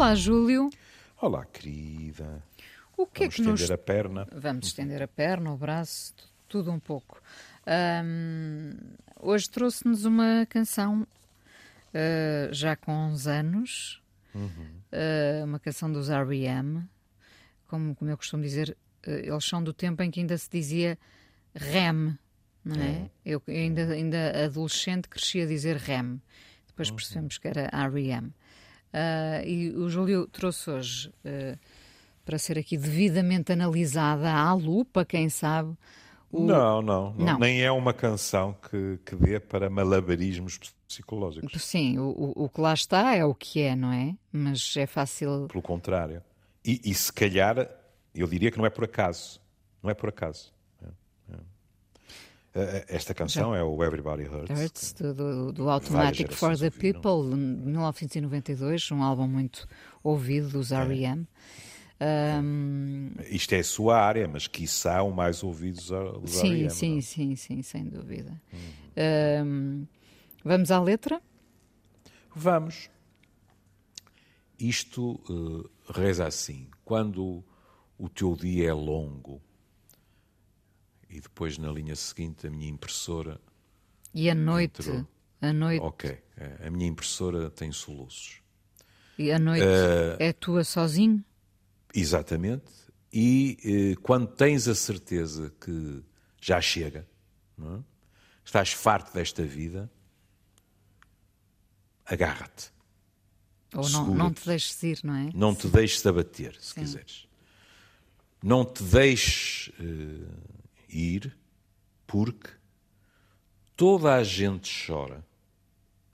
Olá, Júlio. Olá, querida. O que Vamos é que nos... estender a perna. Vamos estender a perna, o braço, tu- tudo um pouco. Ahm, hoje trouxe-nos uma canção ah, já com uns anos, ah, uma canção dos R.E.M., como, como eu costumo dizer, ah, eles são do tempo em que ainda se dizia REM, não é? Eu ainda, ainda adolescente cresci a dizer REM, depois percebemos que era R.E.M. Ah, e o Júlio trouxe hoje, ah, para ser aqui devidamente analisada à lupa, quem sabe, o- Não, não, não, Não. Nem é uma canção que, que dê para malabarismos psicológicos. Sim, o, o, o que lá está é o que é, não é? Mas é fácil. Pelo contrário. E, e se calhar, eu diria que não é por acaso. Não é por acaso. É, é. Eh, Esta canção é o Everybody Hurts. Hurts, do, do, do Automatic for the ouviram. People, de 1992, um álbum muito ouvido dos R.E.M. Ahm, Isto é a sua área, mas quiçá o mais ouvidos a- dos sim, R.E.M., sim, não? é? sim, sim, sem dúvida. Ahm, vamos à letra? Vamos. Isto eh, reza assim: quando o teu dia é longo, e depois na linha seguinte a minha impressora. E a noite, Entrou. a noite, Ok, a minha impressora tem soluços. e a noite Eh, é tua sozinho? Exatamente. E eh, quando tens a certeza que já chega, é? estás farto desta vida, agarra-te. Ou não, não te deixes ir, não é? Não te deixes abater, se Sim. quiseres. Não te deixes eh, ir, porque toda a gente chora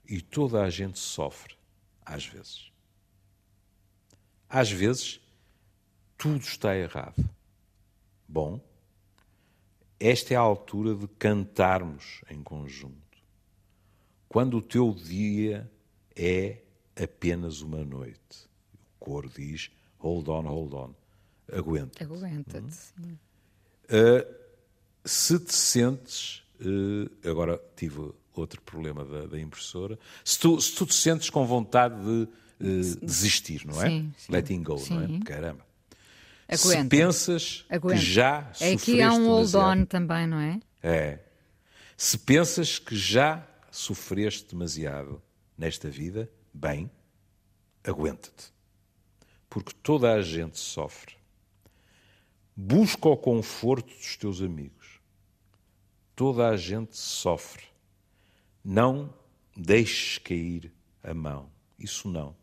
e toda a gente sofre, às vezes. Às vezes, tudo está errado. Bom, esta é a altura de cantarmos em conjunto. Quando o teu dia é apenas uma noite. O coro diz: hold on, hold on. Aguenta. Aguenta-te. sim. Se te sentes. eh, agora tive outro problema da, da impressora. Se tu, se tu te sentes com vontade de eh, desistir, não é? Sim, sim. Letting go, não é? Sim. Caramba. Aguenta. Se pensas Aguenta. que já É aqui há um hold on também, não é? É. Se pensas que já sofreste demasiado nesta vida, bem, aguenta-te. Porque toda a gente sofre. Busca o conforto dos teus amigos. Toda a gente sofre. Não deixes cair a mão. Isso não.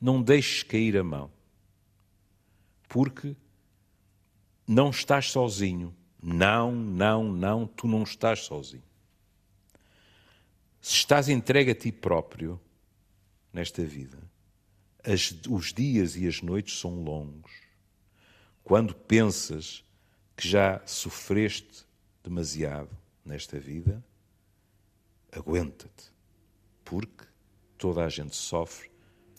Não deixes cair a mão. Porque não estás sozinho. Não, não, não, tu não estás sozinho. Se estás entregue a ti próprio nesta vida, as- os dias e as noites são longos. Quando pensas que já sofreste demasiado nesta vida, aguenta-te. Porque toda a gente sofre,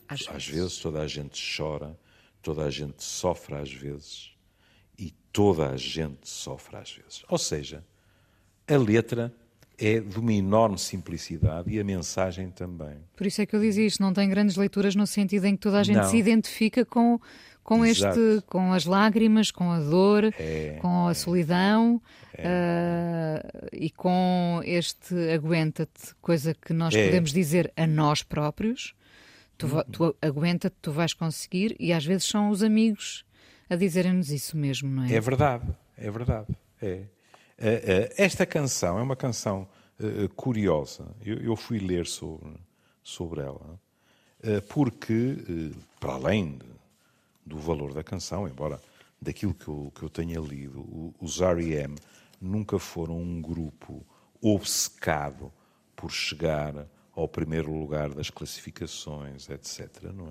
Às às vezes. vezes toda a gente chora, toda a gente sofre às vezes e toda a gente sofre às vezes. Ou seja, a letra é de uma enorme simplicidade e a mensagem também. Por isso é que eu dizia isto, não tem grandes leituras no sentido em que toda a gente Não. se identifica com, com Exato. este, com as lágrimas, com a dor, É, com a solidão ah, e com este aguenta-te, coisa que nós É. podemos dizer a nós próprios. Tu, va- tu aguenta-te, tu vais conseguir, e às vezes são os amigos a dizerem-nos isso mesmo, não é? É verdade, é verdade. É. Eh, eh, Esta canção é uma canção eh, curiosa. Eu, eu fui ler sobre, sobre ela, eh, porque, eh, para além de- do valor da canção, embora daquilo que eu, que eu tenha lido, os R.E.M. nunca foram um grupo obcecado por chegar ao primeiro lugar das classificações, etc. Não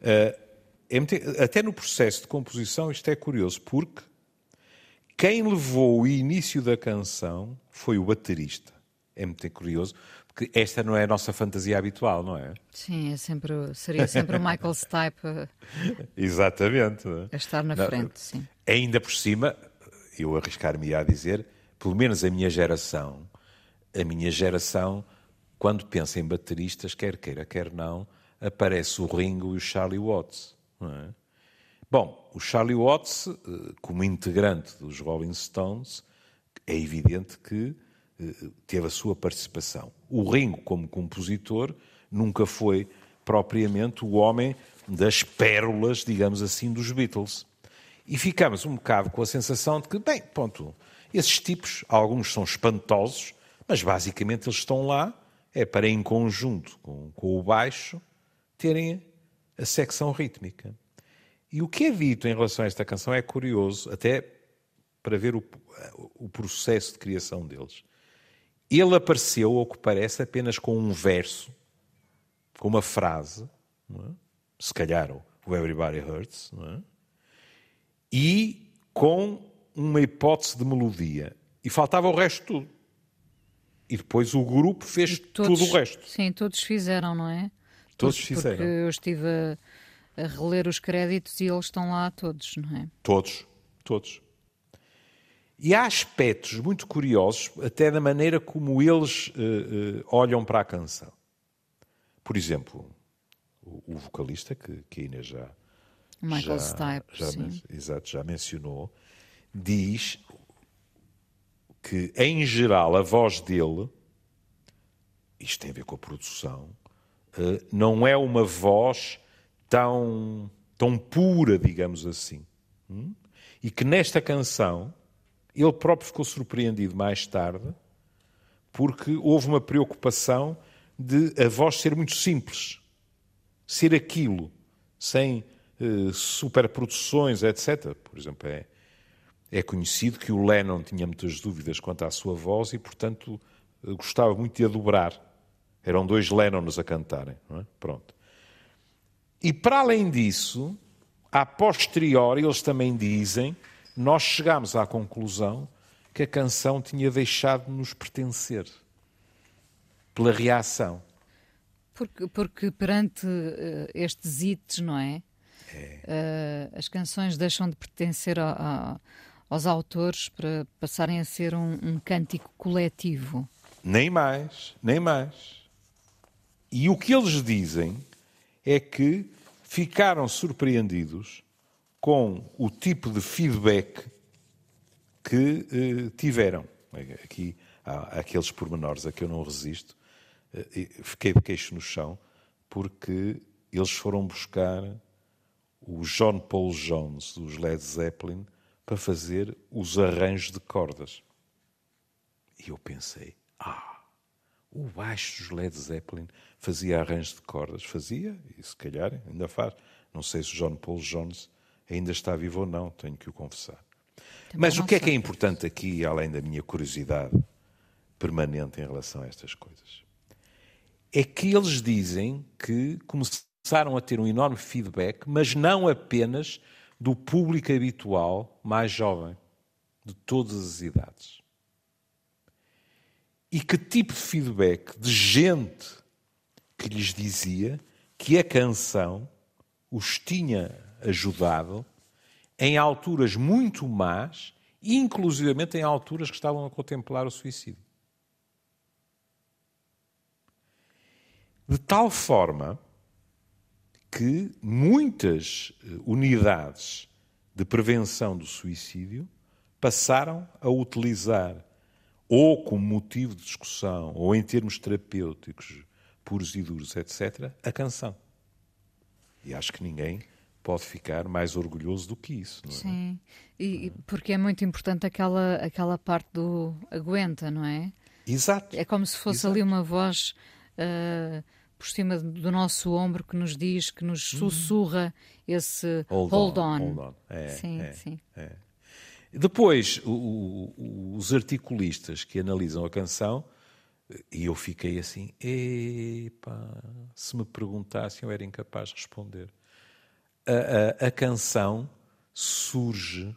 é? É muito- até no processo de composição isto é curioso, porque quem levou o início da canção foi o baterista. É muito curioso, porque esta não é a nossa fantasia habitual, não é? Sim, é sempre, seria sempre o Michael Stipe Exatamente. não é? a estar na Não, frente, sim. Ainda por cima, eu arriscar-me a dizer, pelo menos a minha geração, a minha geração, quando pensa em bateristas, quer queira, quer não, aparece o Ringo e o Charlie Watts. É? Bom, o Charlie Watts, eh, como integrante dos Rolling Stones, é evidente que teve a sua participação. O Ringo, como compositor, nunca foi propriamente o homem das pérolas, digamos assim, dos Beatles. E ficamos um bocado com a sensação de que, bem, ponto, esses tipos, alguns são espantosos, mas basicamente eles estão lá, é para em conjunto com, com o baixo, terem a secção rítmica. E o que é dito em relação a esta canção é curioso, até para ver o, o processo de criação deles. Ele apareceu, ao que parece, apenas com um verso, com uma frase, é? se calhar o Everybody Hurts, é? e com uma hipótese de melodia. E faltava o resto tudo. E depois o grupo fez todos, tudo o resto. Sim, todos fizeram, não é? Todos fizeram. Porque eu estive a, a reler os créditos e eles estão lá todos, não é? Todos, todos. E há aspectos muito curiosos, até da maneira como eles uh, uh, olham para a canção. Por exemplo, o, o vocalista, que, que a Inês já, Michael já, Stipe, já, sim. Exato, já mencionou, diz que, em geral, a voz dele, isto tem a ver com a produção, uh, não é uma voz tão, tão pura, digamos assim. Hum? E que nesta canção ele próprio ficou surpreendido mais tarde, porque houve uma preocupação de a voz ser muito simples, ser aquilo, sem uh, superproduções, etc. Por exemplo, é, é conhecido que o Lennon tinha muitas dúvidas quanto à sua voz e, portanto, gostava muito de a dobrar. Eram dois Lennons a cantarem. É? Pronto. E para além disso, a posteriori, eles também dizem nós chegámos à conclusão que a canção tinha deixado de nos pertencer pela reação. Porque, porque perante uh, estes hits, não é? é. Uh, as canções deixam de pertencer a, a, aos autores para passarem a ser um, um cântico coletivo. Nem mais, nem mais. E o que eles dizem é que ficaram surpreendidos com o tipo de feedback que eh, tiveram. Aqui há aqueles pormenores a que eu não resisto. Eh, fiquei de queixo no chão porque eles foram buscar o John Paul Jones dos Led Zeppelin para fazer os arranjos de cordas. E eu pensei, ah, o baixo dos Led Zeppelin fazia arranjos de cordas. Fazia, e se calhar ainda faz. Não sei se o John Paul Jones ainda está vivo ou não, tenho que o confessar. Também Mas o que é que é importante aqui, além da minha curiosidade permanente em relação a estas coisas? É que eles dizem que começaram a ter um enorme feedback, mas não apenas do público habitual mais jovem, de todas as idades. E que tipo de feedback de gente que lhes dizia que a canção os tinha ajudado em alturas muito más, inclusivamente em alturas que estavam a contemplar o suicídio. De tal forma que muitas eh, unidades de prevenção do suicídio passaram a utilizar, ou como motivo de discussão, ou em termos terapêuticos puros e duros, etc., a canção. E acho que ninguém pode ficar mais orgulhoso do que isso. Não é? Sim, e, porque é muito importante aquela, aquela parte do aguenta, não é? Exato. É como se fosse Exato. ali uma voz uh, por cima do nosso ombro que nos diz, que nos uhum. sussurra esse hold, hold on. on. Hold on. É, sim, é, sim. É. Depois, o, o, os articulistas que analisam a canção, e eu fiquei assim, epa, se me perguntassem eu era incapaz de responder a, a, a canção surge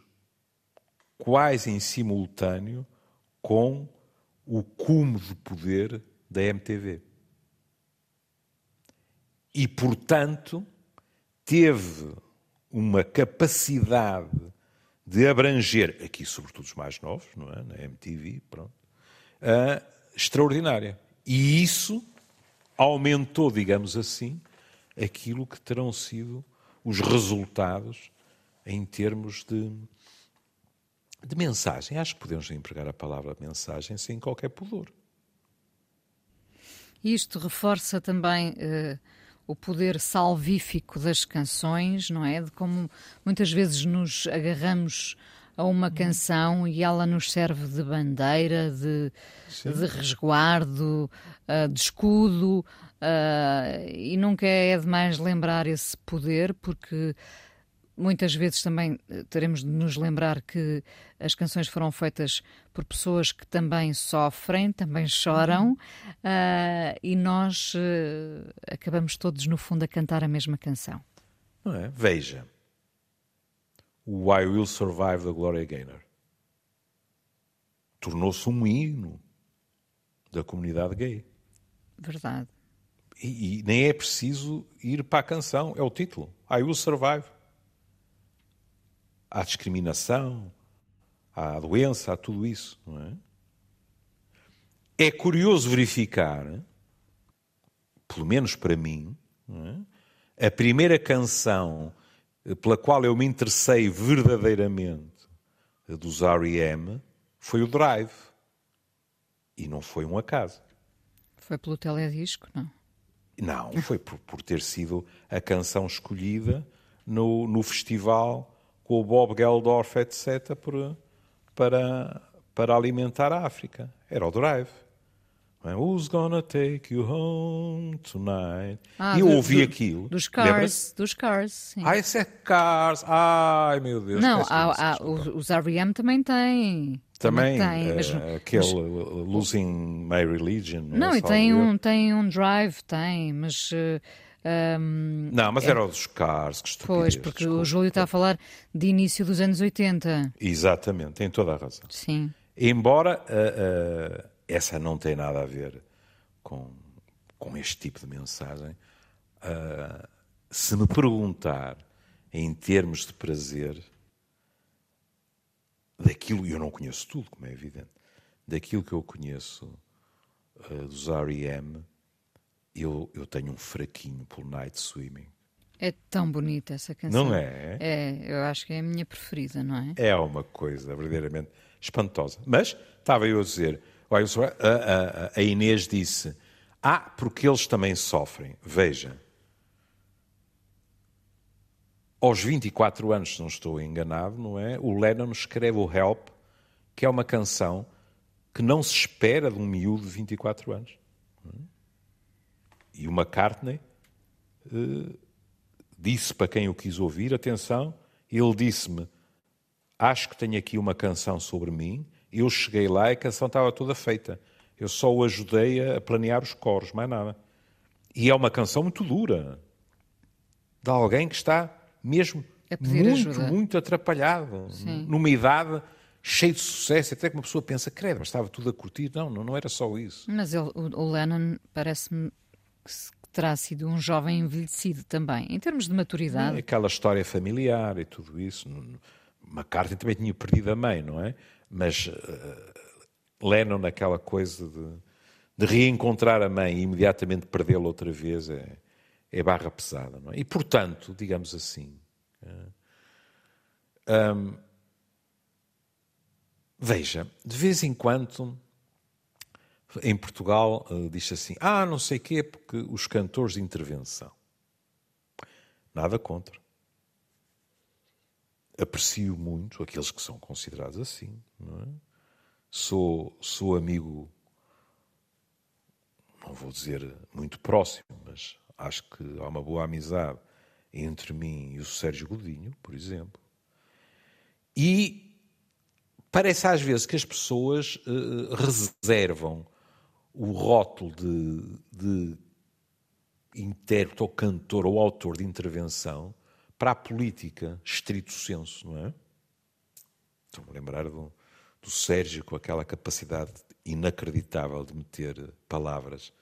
quase em simultâneo com o cume de poder da MTV. E, portanto, teve uma capacidade de abranger, aqui sobretudo os mais novos, não é? na MTV, pronto, uh, extraordinária. E isso aumentou, digamos assim, aquilo que terão sido os resultados em termos de, de mensagem. Acho que podemos empregar a palavra mensagem sem qualquer pudor. Isto reforça também uh, o poder salvífico das canções, não é? De como muitas vezes nos agarramos a uma canção e ela nos serve de bandeira, de, de resguardo, uh, de escudo, uh, e nunca é demais lembrar esse poder, porque muitas vezes também eh, teremos de nos lembrar que as canções foram feitas por pessoas que também sofrem, também choram, uh, e nós uh, acabamos todos, no fundo, a cantar a mesma canção. Não é? Veja o I Will Survive da Gloria Gaynor. Tornou-se um hino da comunidade gay. Verdade. E, e, nem é preciso ir para a canção, é o título. I Will Survive. Há discriminação, há doença, há tudo isso. Não é? é curioso verificar, pelo menos para mim, é? a primeira canção pela qual eu me interessei verdadeiramente dos R.E.M. foi o Drive. E não foi um acaso. Foi pelo teledisco, não? Não, foi por, por ter sido a canção escolhida no, no festival com o Bob Geldorf, etc., por, para, para alimentar a África. Era o Drive. Who's gonna take you home tonight? Ah, e eu do, ouvi do, aquilo. Dos Cars, dos Cars, sim. Ah, esse é Cars. Ai, meu Deus. Não, há, há, os, R.E.M. também têm. Também, também tem, mas, uh, aquele mas, Losing My Religion. Não, e tem um, tem um Drive, tem, mas... Uh, um, não, mas é, era o dos Cars, que estupidez. Pois, porque desculpa. o Júlio está a falar de início dos anos 80. Exatamente, tem toda a razão. Sim. Embora... Uh, essa não tem nada a ver com, com este tipo de mensagem. Uh, se me perguntar em termos de prazer, daquilo, eu não conheço tudo, como é evidente, daquilo que eu conheço uh, dos R.E.M., eu, eu tenho um fraquinho pelo Night Swimming. É tão bonita essa canção. Não é? É, eu acho que é a minha preferida, não é? É uma coisa verdadeiramente espantosa. Mas, estava eu a dizer, a, a, a Inês disse: Ah, porque eles também sofrem. Veja, aos 24 anos, se não estou enganado, não é? O Lennon escreve o Help, que é uma canção que não se espera de um miúdo de 24 anos. E o McCartney uh, disse para quem o quis ouvir: atenção, ele disse-me, acho que tenho aqui uma canção sobre mim eu cheguei lá e a canção estava toda feita. Eu só o ajudei a planear os coros, mais nada. E é uma canção muito dura. De alguém que está mesmo muito, ajuda. muito atrapalhado. Sim. Numa idade cheia de sucesso. Até que uma pessoa pensa, credo, mas estava tudo a curtir. Não, não, não era só isso. Mas ele, o, o Lennon parece-me que terá sido um jovem envelhecido também, em termos de maturidade. Aquela história familiar e tudo isso. McCartney também tinha perdido a mãe, não é? Mas uh, Lennon, naquela coisa de, de, reencontrar a mãe e imediatamente perdê-la outra vez, é, é, barra pesada. É? E, portanto, digamos assim. Uh, eh, um, veja, de vez em quando. Em Portugal, uh, diz assim: ah, não sei quê, porque os cantores de intervenção. Nada contra aprecio muito aqueles que são considerados assim. É? Sou, sou amigo, não vou dizer muito próximo, mas acho que há uma boa amizade entre mim e o Sérgio Godinho, por exemplo. E parece às vezes que as pessoas uh, reservam o rótulo de, de intérprete ou cantor ou autor de intervenção para a política, estrito senso, não é? Estou-me a lembrar do, do Sérgio com aquela capacidade inacreditável de meter palavras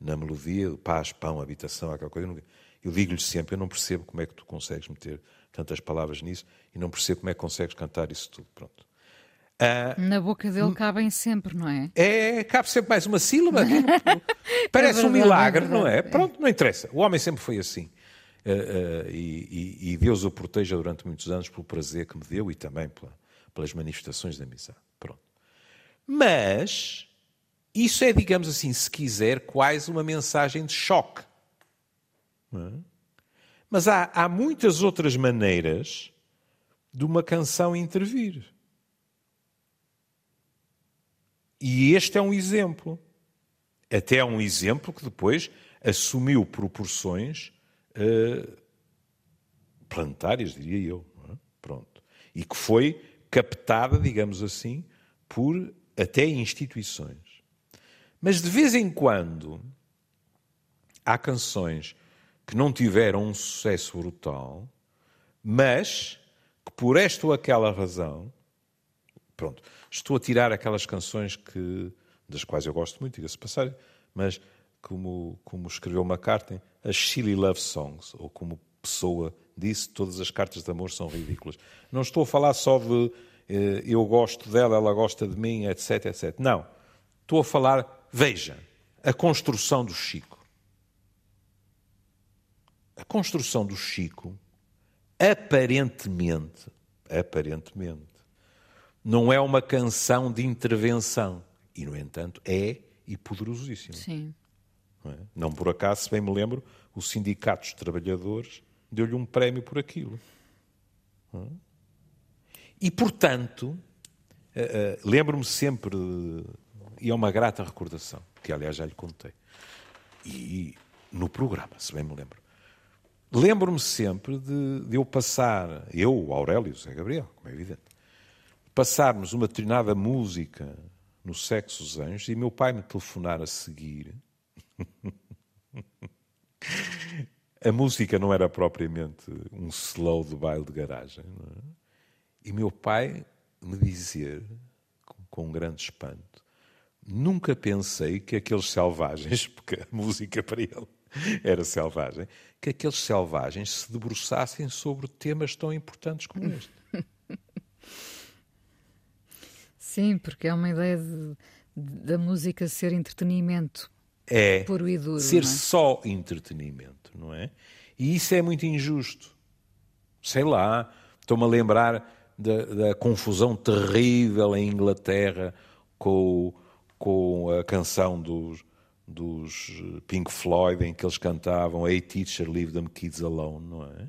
na melodia, paz, pão, habitação, aquela coisa. Eu digo-lhe sempre, eu não percebo como é que tu consegues meter tantas palavras nisso e não percebo como é que consegues cantar isso tudo. Pronto. Uh, Na boca dele cabem sempre, não é? É, cabe sempre mais uma sílaba. parece é verdade, um milagre, é não é? Pronto, não interessa. O homem sempre foi assim. Uh, uh, e, e, Deus o proteja durante muitos anos pelo prazer que me deu e também pela, pelas manifestações de amizade. Pronto. Mas isso é, digamos assim, se quiser, quase uma mensagem de choque. É? Mas há, há muitas outras maneiras de uma canção intervir. E este é um exemplo. Até é um exemplo que depois assumiu proporções uh, planetárias, diria eu. É? Pronto. E que foi captada, digamos assim, por até instituições. Mas de vez em quando há canções que não tiveram um sucesso brutal, mas que por esta ou aquela razão, pronto, estou a tirar aquelas canções que, das quais eu gosto muito, diga-se passar, mas como, como escreveu McCartney, as silly love songs, ou como pessoa disse, todas as cartas de amor são ridículas. Não estou a falar só de eh, eu gosto dela, ela gosta de mim, etc, etc. Não. Estou a falar, veja, a construção do Chico. A construção do Chico, aparentemente, aparentemente, não é uma canção de intervenção. E, no entanto, é e poderosíssima. Sim. Não, é? não por acaso, se bem me lembro, o Sindicato dos Trabalhadores deu-lhe um prémio por aquilo. E, portanto, uh, uh, lembro-me sempre, e é uma grata recordação, que aliás já lhe contei, e no programa, se bem me lembro. Lembro-me sempre de, de, eu passar, eu, Aurélio, Zé Gabriel, como é evidente, passarmos uma determinada música no Sexo dos Anjos e meu pai me telefonar a seguir. a música não era propriamente um slow de baile de garagem. É? E meu pai me dizer, com um grande espanto, nunca pensei que aqueles selvagens, porque a música para ele era selvagem, que aqueles selvagens se debruçassem sobre temas tão importantes como este. Sim, porque é uma ideia de, de, da música ser entretenimento. É. Duro. Ser é? só entretenimento, não é? E isso é muito injusto. Sei lá, estou-me a lembrar da, da, confusão terrível em Inglaterra com, com a canção dos, dos Pink Floyd, em que eles cantavam Hey Teacher, Leave Them Kids Alone, não é?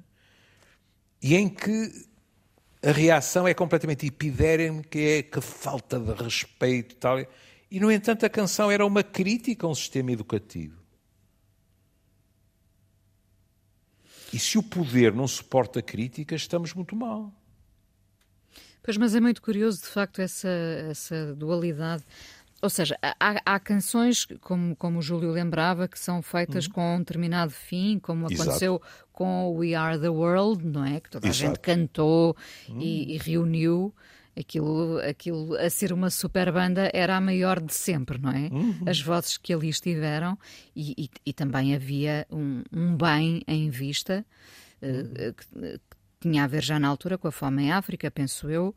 E em que a reação é completamente epidérmica, é que falta de respeito e tal. E, no entanto, a canção era uma crítica a um sistema educativo. E se o poder não suporta críticas, estamos muito mal. Pois, mas é muito curioso, de facto, essa, essa dualidade. Ou seja, há, há, canções, como, como o Júlio lembrava, que são feitas uhum. com um determinado fim, como Exato. aconteceu com We Are the World, não é? Que toda a Exato. gente cantou uhum. e, e, reuniu. Aquilo, aquilo a ser uma super banda era a maior de sempre, não é? Uhum. As vozes que ali estiveram e, e, e também havia um, um, bem em vista. Uh, que, tinha a ver já na altura com a fome em África, penso eu.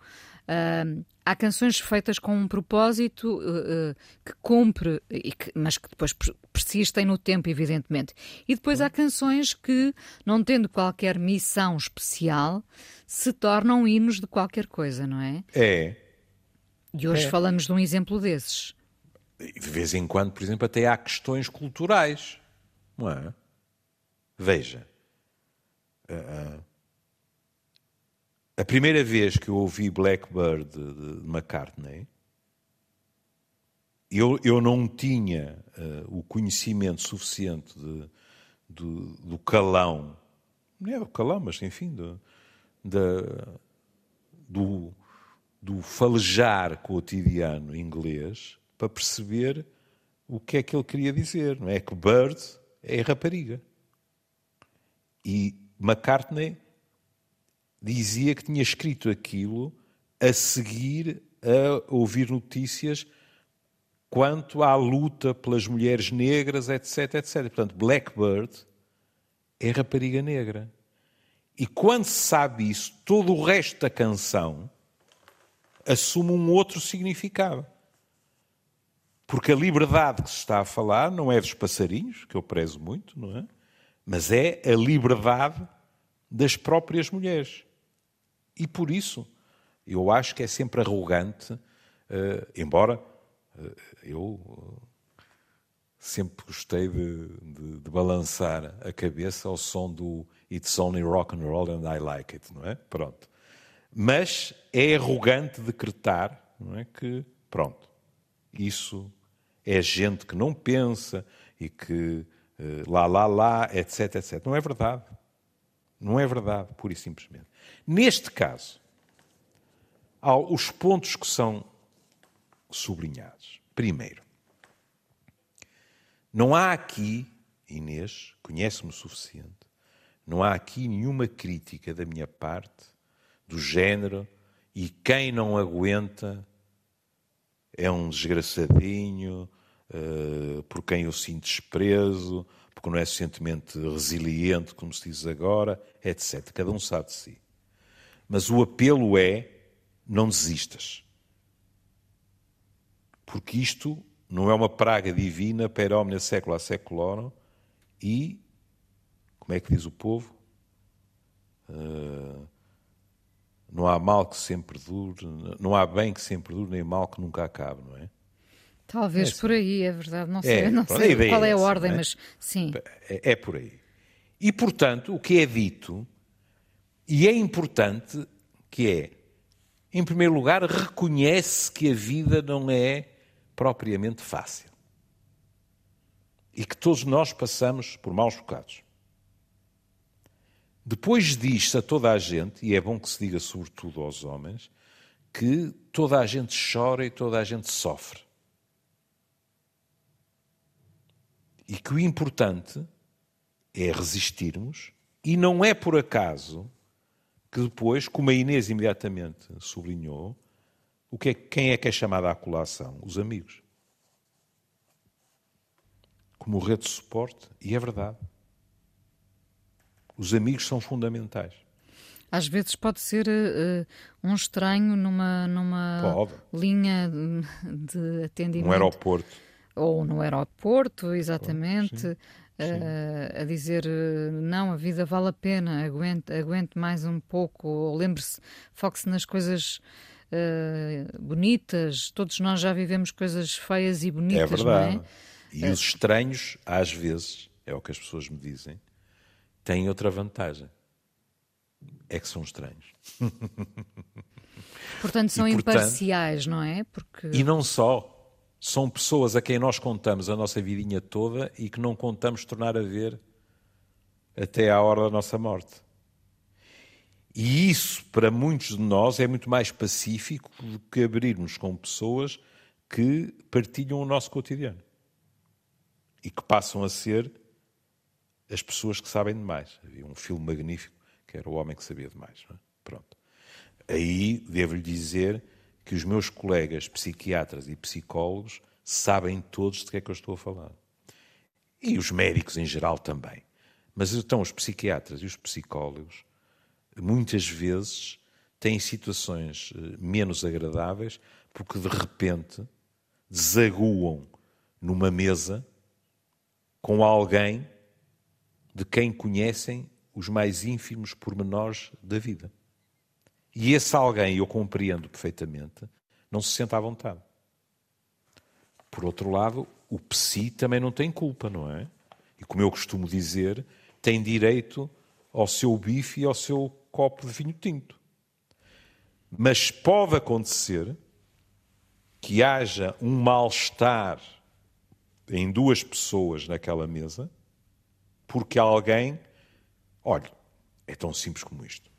Uh, há canções feitas com um propósito uh, uh, que cumpre, que, mas que depois persistem no tempo, evidentemente. E depois há canções que, não tendo qualquer missão especial, se tornam hinos de qualquer coisa, não é? É. E hoje é. falamos de um exemplo desses. De vez em quando, por exemplo, até há questões culturais, não é? Veja. Uh, a primeira vez que eu ouvi Blackbird de, McCartney, eu, eu não tinha uh, o conhecimento suficiente de, do, do, calão, não é do calão, mas enfim, do, do, do falejar cotidiano inglês para perceber o que é que ele queria dizer. Não é que Bird é rapariga. E McCartney dizia que tinha escrito aquilo a seguir a ouvir notícias quanto à luta pelas mulheres negras, etc, etc. Portanto, Blackbird é rapariga negra. E quando se sabe isso, todo o resto da canção, assume um outro significado. Porque a liberdade que se está a falar não é dos passarinhos, que eu prezo muito, não é? Mas é a liberdade das próprias mulheres. E por isso, eu acho que é sempre arrogante, uh, embora uh, eu uh, sempre gostei de, de, de, balançar a cabeça ao som do It's Only Rock and Roll and I Like It, não é? Pronto. Mas é arrogante decretar, não é? Que, pronto, isso é gente que não pensa e que uh, lá, lá, lá, etc, etc. Não é verdade. Não é verdade, pura e simplesmente. Neste caso, há os pontos que são sublinhados. Primeiro, não há aqui, Inês, conhece-me o suficiente, não há aqui nenhuma crítica da minha parte do género e quem não aguenta é um desgraçadinho, uh, por quem eu sinto desprezo, porque não é suficientemente resiliente, como se diz agora, etc. Cada um sabe de si. Mas o apelo é: não desistas. Porque isto não é uma praga divina, per omnia secula seculorum, e, como é que diz o povo? Uh, não há mal que sempre dure, não há bem que sempre dure, nem mal que nunca acabe, não é? Talvez é por aí, é verdade. Não sei, é, não sei qual é a é ordem, é? mas sim. É, é por aí. E, portanto, o que é dito, e é importante, que é, em primeiro lugar, reconhece que a vida não é propriamente fácil. E que todos nós passamos por maus bocados. Depois diz-se a toda a gente, e é bom que se diga sobretudo aos homens, que toda a gente chora e toda a gente sofre. E que o importante é resistirmos, e não é por acaso que depois, como a Inês imediatamente sublinhou, o que é, quem é que é chamado à colação? Os amigos. Como rede de suporte, e é verdade. Os amigos são fundamentais. Às vezes pode ser uh, um estranho numa, numa linha de atendimento. No aeroporto. Ou no aeroporto, exatamente. Sim, sim. Uh, a dizer não, a vida vale a pena, aguente, aguente mais um pouco, lembre-se, foque-se nas coisas uh, bonitas, todos nós já vivemos coisas feias e bonitas, é verdade. não é? E os estranhos, às vezes, é o que as pessoas me dizem, têm outra vantagem. É que são estranhos. Portanto, são e, portanto, imparciais, não é? Porque... E não só. São pessoas a quem nós contamos a nossa vidinha toda e que não contamos tornar a ver até à hora da nossa morte. E isso, para muitos de nós, é muito mais pacífico do que abrirmos com pessoas que partilham o nosso cotidiano e que passam a ser as pessoas que sabem demais. Havia um filme magnífico que era O Homem que Sabia Demais. É? Pronto. Aí devo-lhe dizer que os meus colegas psiquiatras e psicólogos sabem todos de que é que eu estou a falar. E os médicos em geral também. Mas então os psiquiatras e os psicólogos muitas vezes têm situações eh, menos agradáveis porque de repente desaguam numa mesa com alguém de quem conhecem os mais ínfimos pormenores da vida. E esse alguém, eu compreendo perfeitamente, não se sente à vontade. Por outro lado, o psi também não tem culpa, não é? E como eu costumo dizer, tem direito ao seu bife e ao seu copo de vinho tinto. Mas pode acontecer que haja um mal-estar em duas pessoas naquela mesa porque alguém, olha, é tão simples como isto.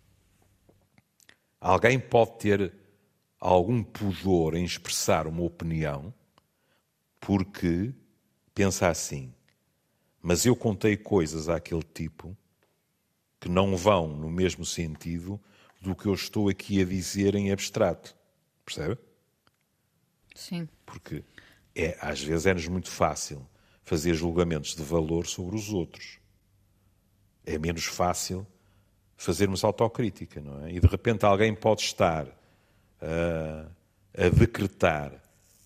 Alguém pode ter algum pudor em expressar uma opinião porque pensa assim, mas eu contei coisas àquele tipo que não vão no mesmo sentido do que eu estou aqui a dizer em abstrato. Percebe? Sim. Porque é, às vezes é-nos muito fácil fazer julgamentos de valor sobre os outros. É menos fácil fazermos autocrítica, não é? E de repente alguém pode estar a, a decretar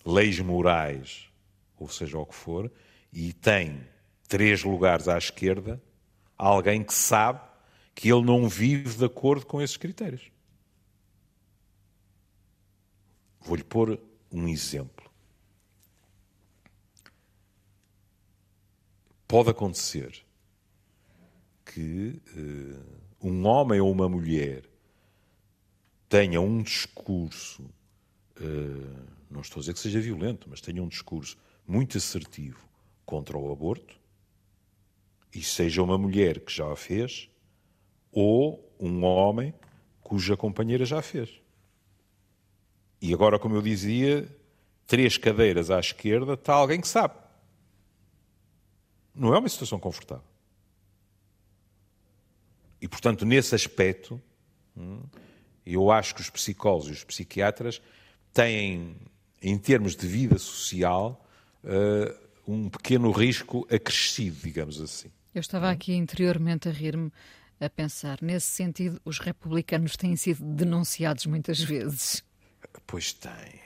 leis morais, ou seja o que for, e tem três lugares à esquerda, alguém que sabe que ele não vive de acordo com esses critérios. Vou-lhe pôr um exemplo. Pode acontecer que uh, um homem ou uma mulher tenha um discurso, uh, não estou a dizer que seja violento, mas tenha um discurso muito assertivo contra o aborto, e seja uma mulher que já a fez, ou um homem cuja companheira já fez. E agora, como eu dizia, três cadeiras à esquerda está alguém que sabe. Não é uma situação confortável. E, portanto, nesse aspecto, hum, eu acho que os psicólogos e os psiquiatras têm, em termos de vida social, eh, um pequeno risco acrescido, digamos assim. Eu estava aqui interiormente a rir-me, a pensar, nesse sentido, os republicanos têm sido denunciados muitas vezes. Pois têm.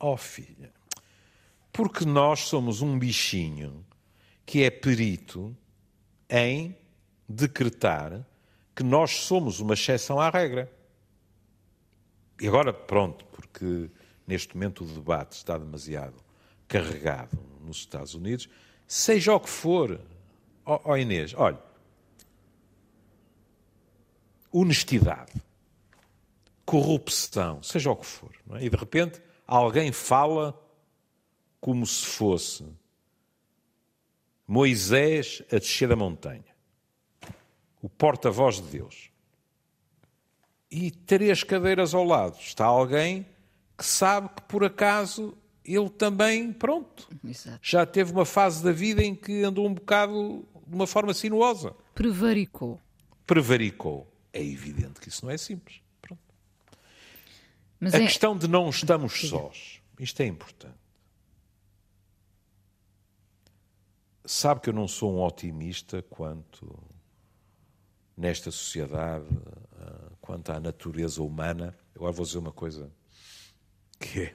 Oh, filha. Porque nós somos um bichinho que é perito em decretar que nós somos uma exceção à regra. E agora, pronto, porque neste momento o debate está demasiado carregado nos Estados Unidos, seja o que for, ó oh, oh Inês, olha, honestidade, corrupção, seja o que for, é? e de repente alguém fala como se fosse Moisés a descer da montanha, o porta-voz de Deus. E três cadeiras ao lado está alguém que sabe que por acaso ele também, pronto, Exato. já teve uma fase da vida em que andou um bocado de uma forma sinuosa. Prevaricou. Prevaricou. É evidente que isso não é simples. Pronto. Mas a é... questão de não estamos sós, isto é importante. Sabe que eu não sou um otimista quanto nesta sociedade, ah, quanto à natureza humana. Agora vou dizer uma coisa que é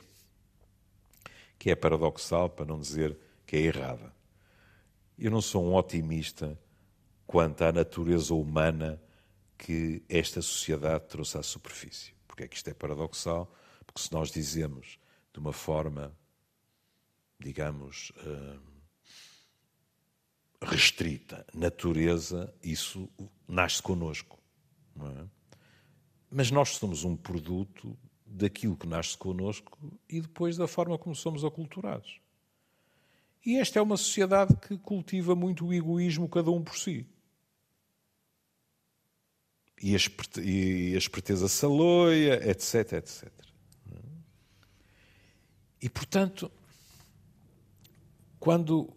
que é paradoxal, para não dizer que é errada. Eu não sou um otimista quanto à natureza humana que esta sociedade trouxe à superfície. Porque é que isto é paradoxal? Porque se nós dizemos de uma forma, digamos, eh, restrita, natureza, isso nasce connosco. É? Mas nós somos um produto daquilo que nasce connosco e depois da forma como somos aculturados. E esta é uma sociedade que cultiva muito o egoísmo, cada um por si. E a esperteza saloia, etc, etc. E, portanto, quando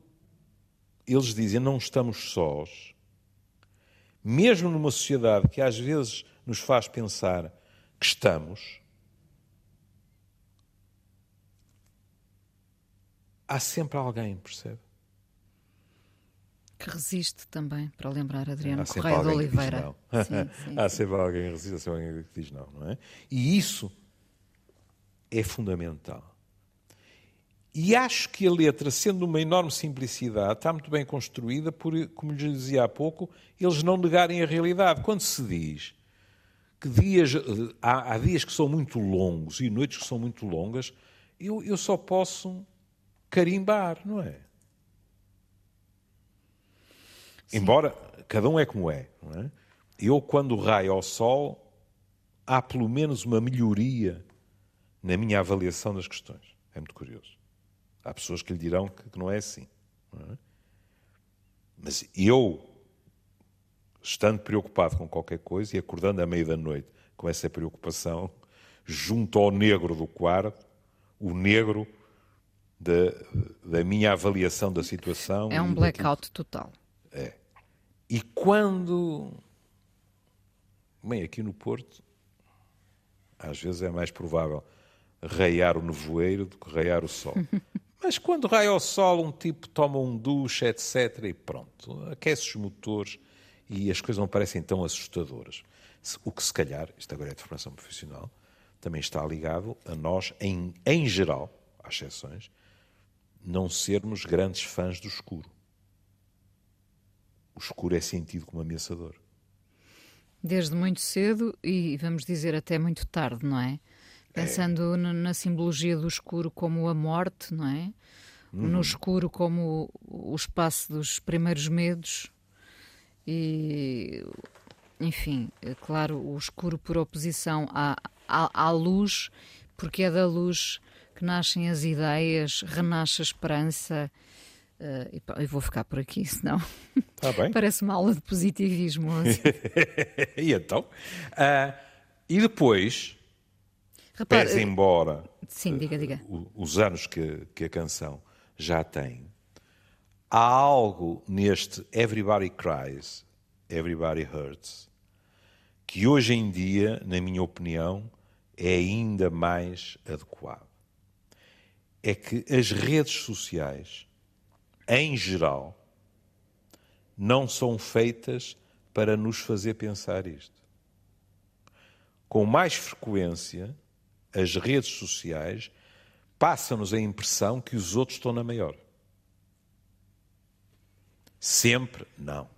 eles dizem não estamos sós, mesmo numa sociedade que às vezes nos faz pensar que estamos, há sempre alguém, percebe? Que resiste também, para lembrar Adriano há Correia de Oliveira. Sim, sim, há sempre alguém que resiste, há sempre alguém que diz não, não é? E isso é fundamental. E acho que a letra, sendo uma enorme simplicidade, está muito bem construída por, como lhe dizia há pouco, eles não negarem a realidade. Quando se diz que dias, eh, há, há dias que são muito longos e noites que são muito longas, eu, eu só posso carimbar, não é? Sim. Embora cada um é como é, não é? Eu, quando raio ao sol, há pelo menos uma melhoria na minha avaliação das questões. É muito curioso. Há pessoas que lhe dirão que, que não é assim. Não é? Mas eu, estando preocupado com qualquer coisa e acordando à meia da noite com essa preocupação, junto ao negro do quarto, o negro da, da minha avaliação da situação. É um blackout total. É. E quando. Bem, aqui no Porto, às vezes é mais provável raiar o nevoeiro do que raiar o sol. Mas quando raia o sol, um tipo toma um duche, etc. e pronto. Aquece os motores e as coisas não parecem tão assustadoras. O que se calhar, isto agora é de formação profissional, também está ligado a nós, em, em geral, há exceções, não sermos grandes fãs do escuro. O escuro é sentido como ameaçador. Desde muito cedo e, vamos dizer, até muito tarde, não é? Pensando é. na simbologia do escuro como a morte, não é? Uhum. No escuro como o espaço dos primeiros medos e, enfim, é claro, o escuro por oposição à, à, à luz, porque é da luz que nascem as ideias, renasce a esperança. Uh, e vou ficar por aqui, senão tá parece uma aula de positivismo. Assim. e então? Uh, e depois, Repara, pese embora sim, diga, diga. Uh, os anos que, que a canção já tem, há algo neste Everybody Cries, Everybody Hurts, que hoje em dia, na minha opinião, é ainda mais adequado. É que as redes sociais, em geral, não são feitas para nos fazer pensar isto. Com mais frequência, as redes sociais passam-nos a impressão que os outros estão na maior. Sempre não.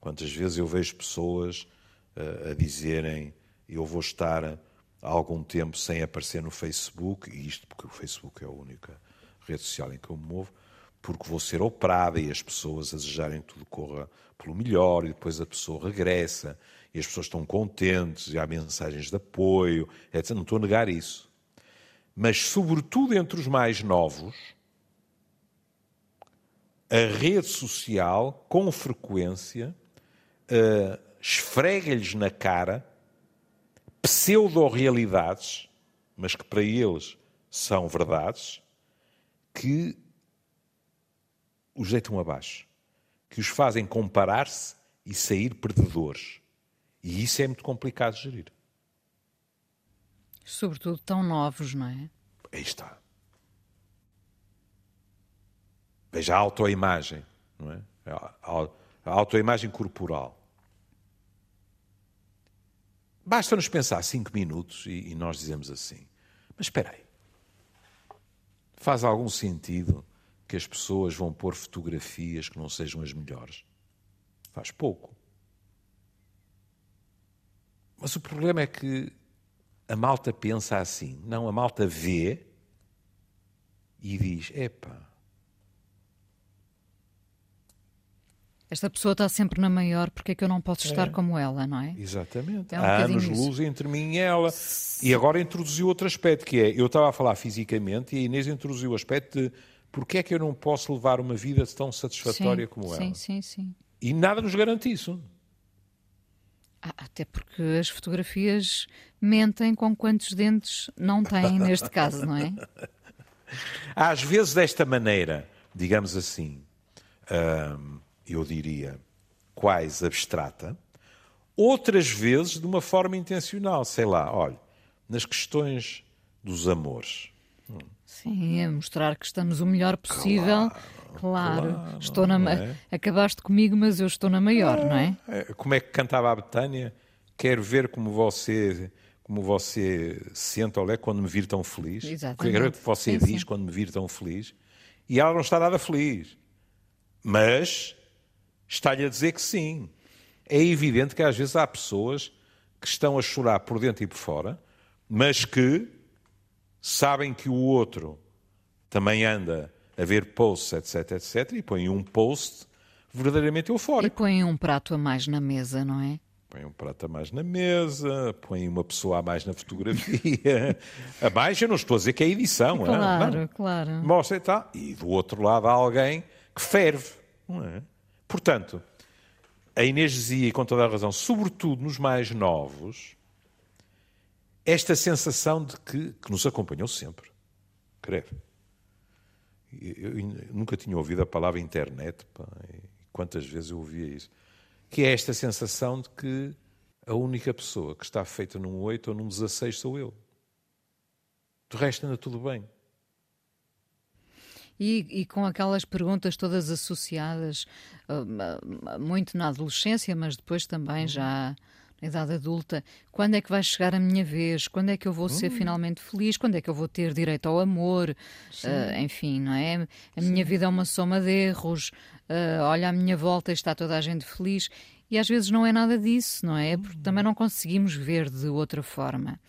Quantas vezes eu vejo pessoas uh, a dizerem eu vou estar há algum tempo sem aparecer no Facebook, e isto porque o Facebook é a única rede social em que eu me movo, porque vou ser operada e as pessoas a desejarem que tudo corra pelo melhor, e depois a pessoa regressa, e as pessoas estão contentes, e há mensagens de apoio, etc. Não estou a negar isso. Mas, sobretudo entre os mais novos, a rede social, com frequência, uh, esfrega-lhes na cara pseudo-realidades, mas que para eles são verdades, que os deitam abaixo, que os fazem comparar-se e sair perdedores. E isso é muito complicado de gerir. Sobretudo tão novos, não é? Aí está. Veja a autoimagem, não é? A autoimagem corporal. Basta-nos pensar cinco minutos e, e nós dizemos assim: mas espera aí, faz algum sentido que as pessoas vão pôr fotografias que não sejam as melhores? Faz pouco. Mas o problema é que a malta pensa assim. Não, a malta vê e diz: epá, Esta pessoa está sempre na maior, porque é que eu não posso estar é. como ela, não é? Exatamente. É um Há anos luz entre mim e ela. E agora introduziu outro aspecto, que é, eu estava a falar fisicamente e a Inês introduziu o aspecto de porque é que eu não posso levar uma vida tão satisfatória sim, como ela. Sim, sim, sim. E nada nos garante isso. Ah, até porque as fotografias mentem com quantos dentes não têm neste caso, não é? Às vezes desta maneira, digamos assim, hum, eu diria, quase abstrata, outras vezes de uma forma intencional, sei lá, olha, nas questões dos amores. Sim, a mostrar que estamos o melhor possível. Claro, claro estou na é? acabaste comigo, mas eu estou na maior, não é? é? Como é que cantava a Betânia? Quero ver como você como você se sente olé quando me vir tão feliz. Exatamente. Quero ver o que você sim, diz sim. quando me vir tão feliz. E ela não está nada feliz. Mas está-lhe a dizer que sim. É evidente que às vezes há pessoas que estão a chorar por dentro e por fora, mas que sabem que o outro também anda a ver posts, etc, etc, e põem um post verdadeiramente eufórico. E põem um prato a mais na mesa, não é? Põe um prato a mais na mesa, põe uma pessoa a mais na fotografia. a mais, eu não estou a dizer que é edição. Claro, é? claro. Mostra e tal. E do outro lado há alguém que ferve. Não é? Portanto, a Inês dizia, e com toda a razão, sobretudo nos mais novos, esta sensação de que, que nos acompanhou sempre. Creio. Eu, nunca tinha ouvido a palavra internet, pá, quantas vezes eu ouvia isso. Que é esta sensação de que a única pessoa que está feita num 8 ou num 16 sou eu. Do resto anda tudo bem. E, e, com aquelas perguntas todas associadas, uh, muito na adolescência, mas depois também uhum. Já idade adulta, quando é que vai chegar a minha vez? Quando é que eu vou ser hum. finalmente feliz? Quando é que eu vou ter direito ao amor? Uh, enfim, não é? A minha vida é uma soma de erros. Uh, olha à minha volta e está toda a gente feliz. E às vezes não é nada disso, não é? Porque também não conseguimos ver de outra forma.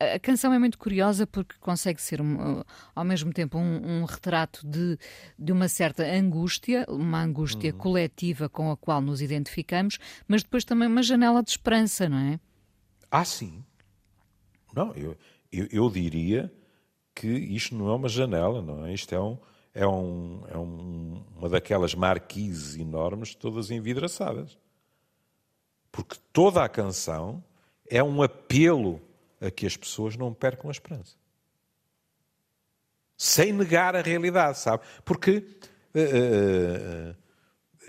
A, a canção é muito curiosa porque consegue ser um, ao mesmo tempo um, um, retrato de, de uma certa angústia, uma angústia uhum. coletiva com a qual nos identificamos, mas depois também uma janela de esperança, não é? Ah, sim. Não, eu, eu, eu diria que isto não é uma janela, não é? Isto é um é, um, é um, uma daquelas marquises enormes, todas envidraçadas. Porque toda a canção é um apelo a que as pessoas não percam a esperança. Sem negar a realidade, sabe? Porque uh, uh,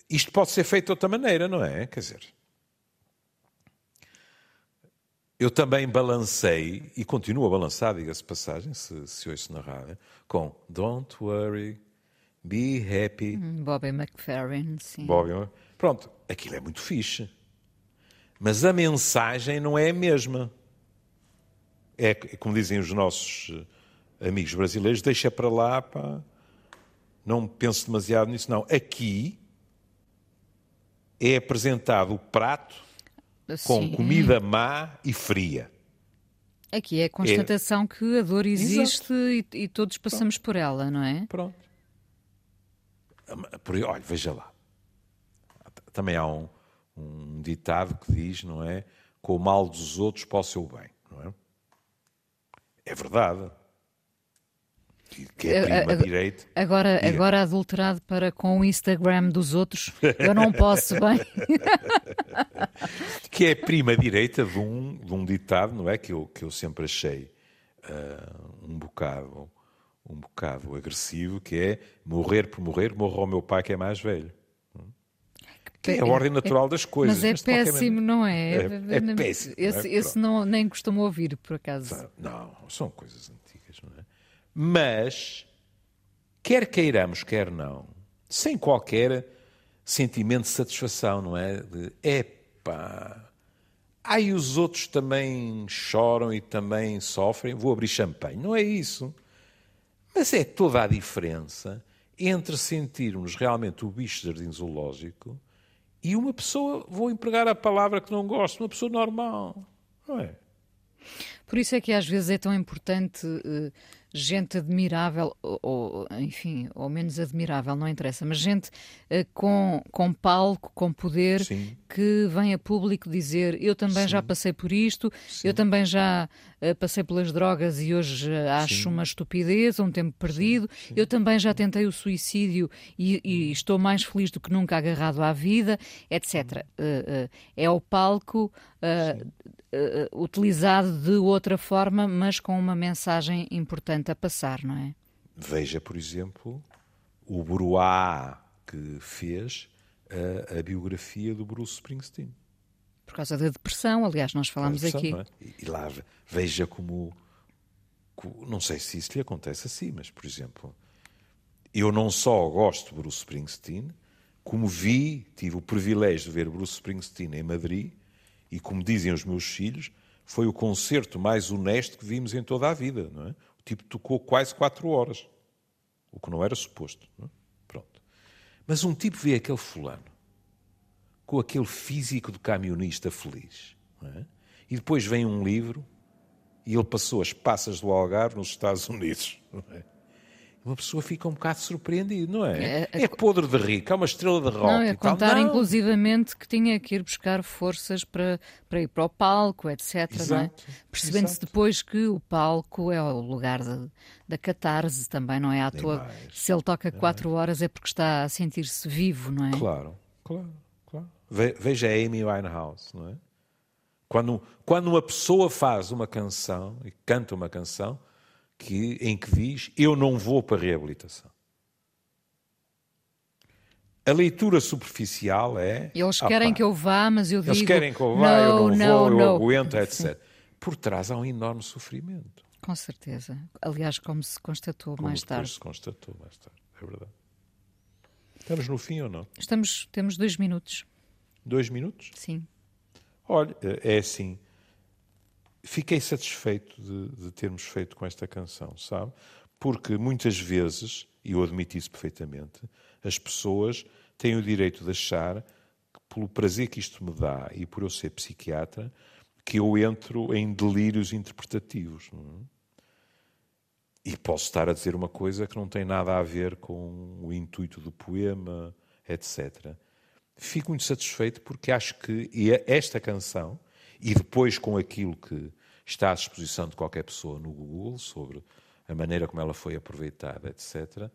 isto pode ser feito de outra maneira, não é? Quer dizer, eu também balancei, e continuo a balançar, diga-se passagem, se, se ouço na rádio, com Don't Worry, Be Happy. Hum, Bobby McFerrin, sim. Bobby, pronto, aquilo é muito fixe. Mas a mensagem não é a mesma. É, como dizem os nossos eh, amigos brasileiros, deixa para lá, pá, não pense demasiado nisso, não. Aqui é apresentado o prato com comida má e fria. Aqui é a constatação é... que a dor existe e, e, todos passamos Pronto. por ela, não é? Pronto. Por, olha, veja lá. Também há um ditado que diz, não é? Com o mal dos outros para o seu bem, não é? É verdade. Que é prima agora, direito. Agora, agora adulterado para com o Instagram dos outros, eu não posso bem. que é prima direita de um, de um ditado, não é? Que eu, que eu sempre achei uh, um bocado um bocado agressivo, que é morrer por morrer, morro ao meu pai que é mais velho. Que é a ordem natural das coisas. Mas é mas péssimo, não é? É, é péssimo. Esse, não, é? esse não nem costumo ouvir, por acaso. Não, são coisas antigas, não é? Mas, quer queiramos, quer não, sem qualquer sentimento de satisfação, não é? De, epá, aí os outros também choram e também sofrem, vou abrir champanhe. Não é isso. Mas é toda a diferença entre sentirmos realmente o bicho de jardim zoológico e uma pessoa, vou empregar a palavra que não gosto, uma pessoa normal, não é? Por isso é que às vezes é tão importante uh, gente admirável, ou, ou, enfim, ou menos admirável, não interessa, mas gente uh, com, com palco, com poder, Sim. que vem a público dizer: Eu também Sim. já passei por isto, Sim. eu também já uh, passei pelas drogas e hoje acho uma estupidez, um tempo perdido, eu também já tentei o suicídio e, e, estou mais feliz do que nunca agarrado à vida, etc. é o palco uh, utilizado de outra forma, mas com uma mensagem importante a passar, não é? Veja, por exemplo, o Bruá que fez a, a biografia do Bruce Springsteen. Por causa da depressão, aliás, nós falámos aqui. É? E, lá veja como, como. Não sei se isso lhe acontece assim, mas, por exemplo, eu não só gosto de Bruce Springsteen, como vi, tive o privilégio de ver Bruce Springsteen em Madrid e, como dizem os meus filhos, foi o concerto mais honesto que vimos em toda a vida. Não é? O tipo tocou quase quatro horas, o que não era suposto. Não é? Pronto. Mas um tipo vê aquele fulano com aquele físico de camionista feliz. É? E depois vem um livro e ele passou as passas do Algarve nos Estados Unidos. Não é? Uma pessoa fica um bocado surpreendida, não é? É, é, é podre de rico, é uma estrela de rock. Não, é contar não. inclusivamente que tinha que ir buscar forças para, para ir para o palco, etc. É? Percebendo-se depois que o palco é o lugar de, da catarse também, não é à toa. Se ele toca quatro horas é porque está a sentir-se vivo, não é? Claro, claro, claro. Veja a Amy Winehouse, não é? Quando, quando uma pessoa faz uma canção e canta uma canção, que, em que diz: Eu não vou para a reabilitação. A leitura superficial é. Eles querem que eu vá, mas eu digo. Eles querem que eu vá, eu não, não vou, não. eu aguento, etc. Por trás há um enorme sofrimento. Com certeza. Aliás, como se constatou como mais tarde. se constatou mais tarde, é verdade. Estamos no fim ou não? Estamos, temos dois minutos. Dois minutos? Sim. Olha, é assim. Fiquei satisfeito de, de termos feito com esta canção, sabe? Porque muitas vezes, e eu admito isso perfeitamente, as pessoas têm o direito de achar que, pelo prazer que isto me dá e por eu ser psiquiatra, que eu entro em delírios interpretativos. É? E posso estar a dizer uma coisa que não tem nada a ver com o intuito do poema, etc. Fico muito satisfeito porque acho que esta canção, e depois com aquilo que está à disposição de qualquer pessoa no Google sobre a maneira como ela foi aproveitada, etc.,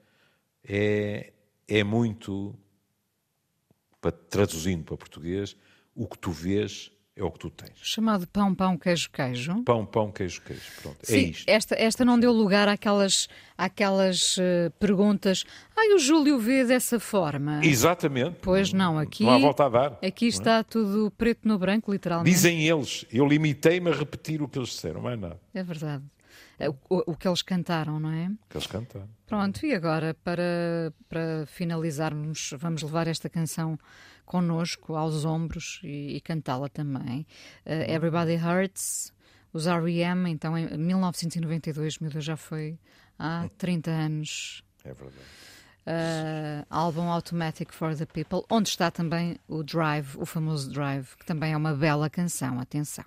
é, é muito, traduzindo para português, o que tu vês é o que tu tens. Chamado pão, pão, queijo, queijo. Pão, pão, queijo, queijo. Pronto, é Sim, é isto. Esta, esta não deu lugar àquelas, àquelas uh, perguntas. Ai, o Júlio vê dessa forma. Exatamente. Pois não, aqui. Não há volta a dar. Aqui é? está é? tudo preto no branco, literalmente. Dizem eles. Eu limitei-me a repetir o que eles disseram, mais nada. É verdade. É o, o, que eles cantaram, não é? O que eles cantaram. Pronto, e agora, para, para finalizarmos, vamos levar esta canção connosco aos ombros e, e cantá-la também. Uh, Everybody Hurts, os R.E.M., então em 1992, meu Deus, já foi há 30 anos. É verdade. Uh, álbum Automatic for the People, onde está também o Drive, o famoso Drive, que também é uma bela canção, atenção.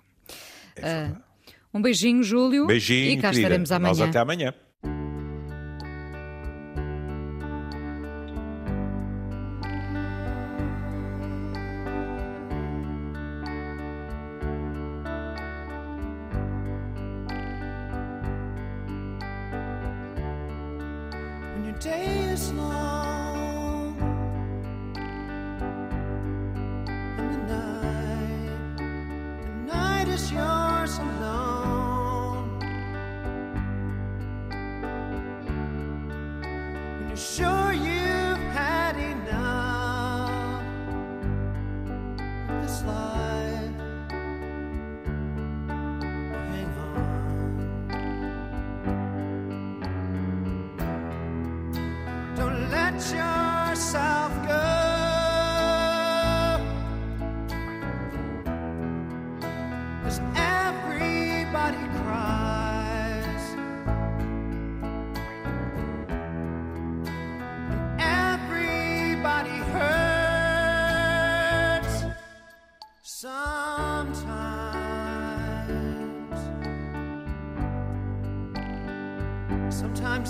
É uh, um beijinho, Júlio. Beijinho, e cá querida. estaremos amanhã. Nós até amanhã.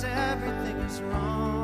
Everything is wrong.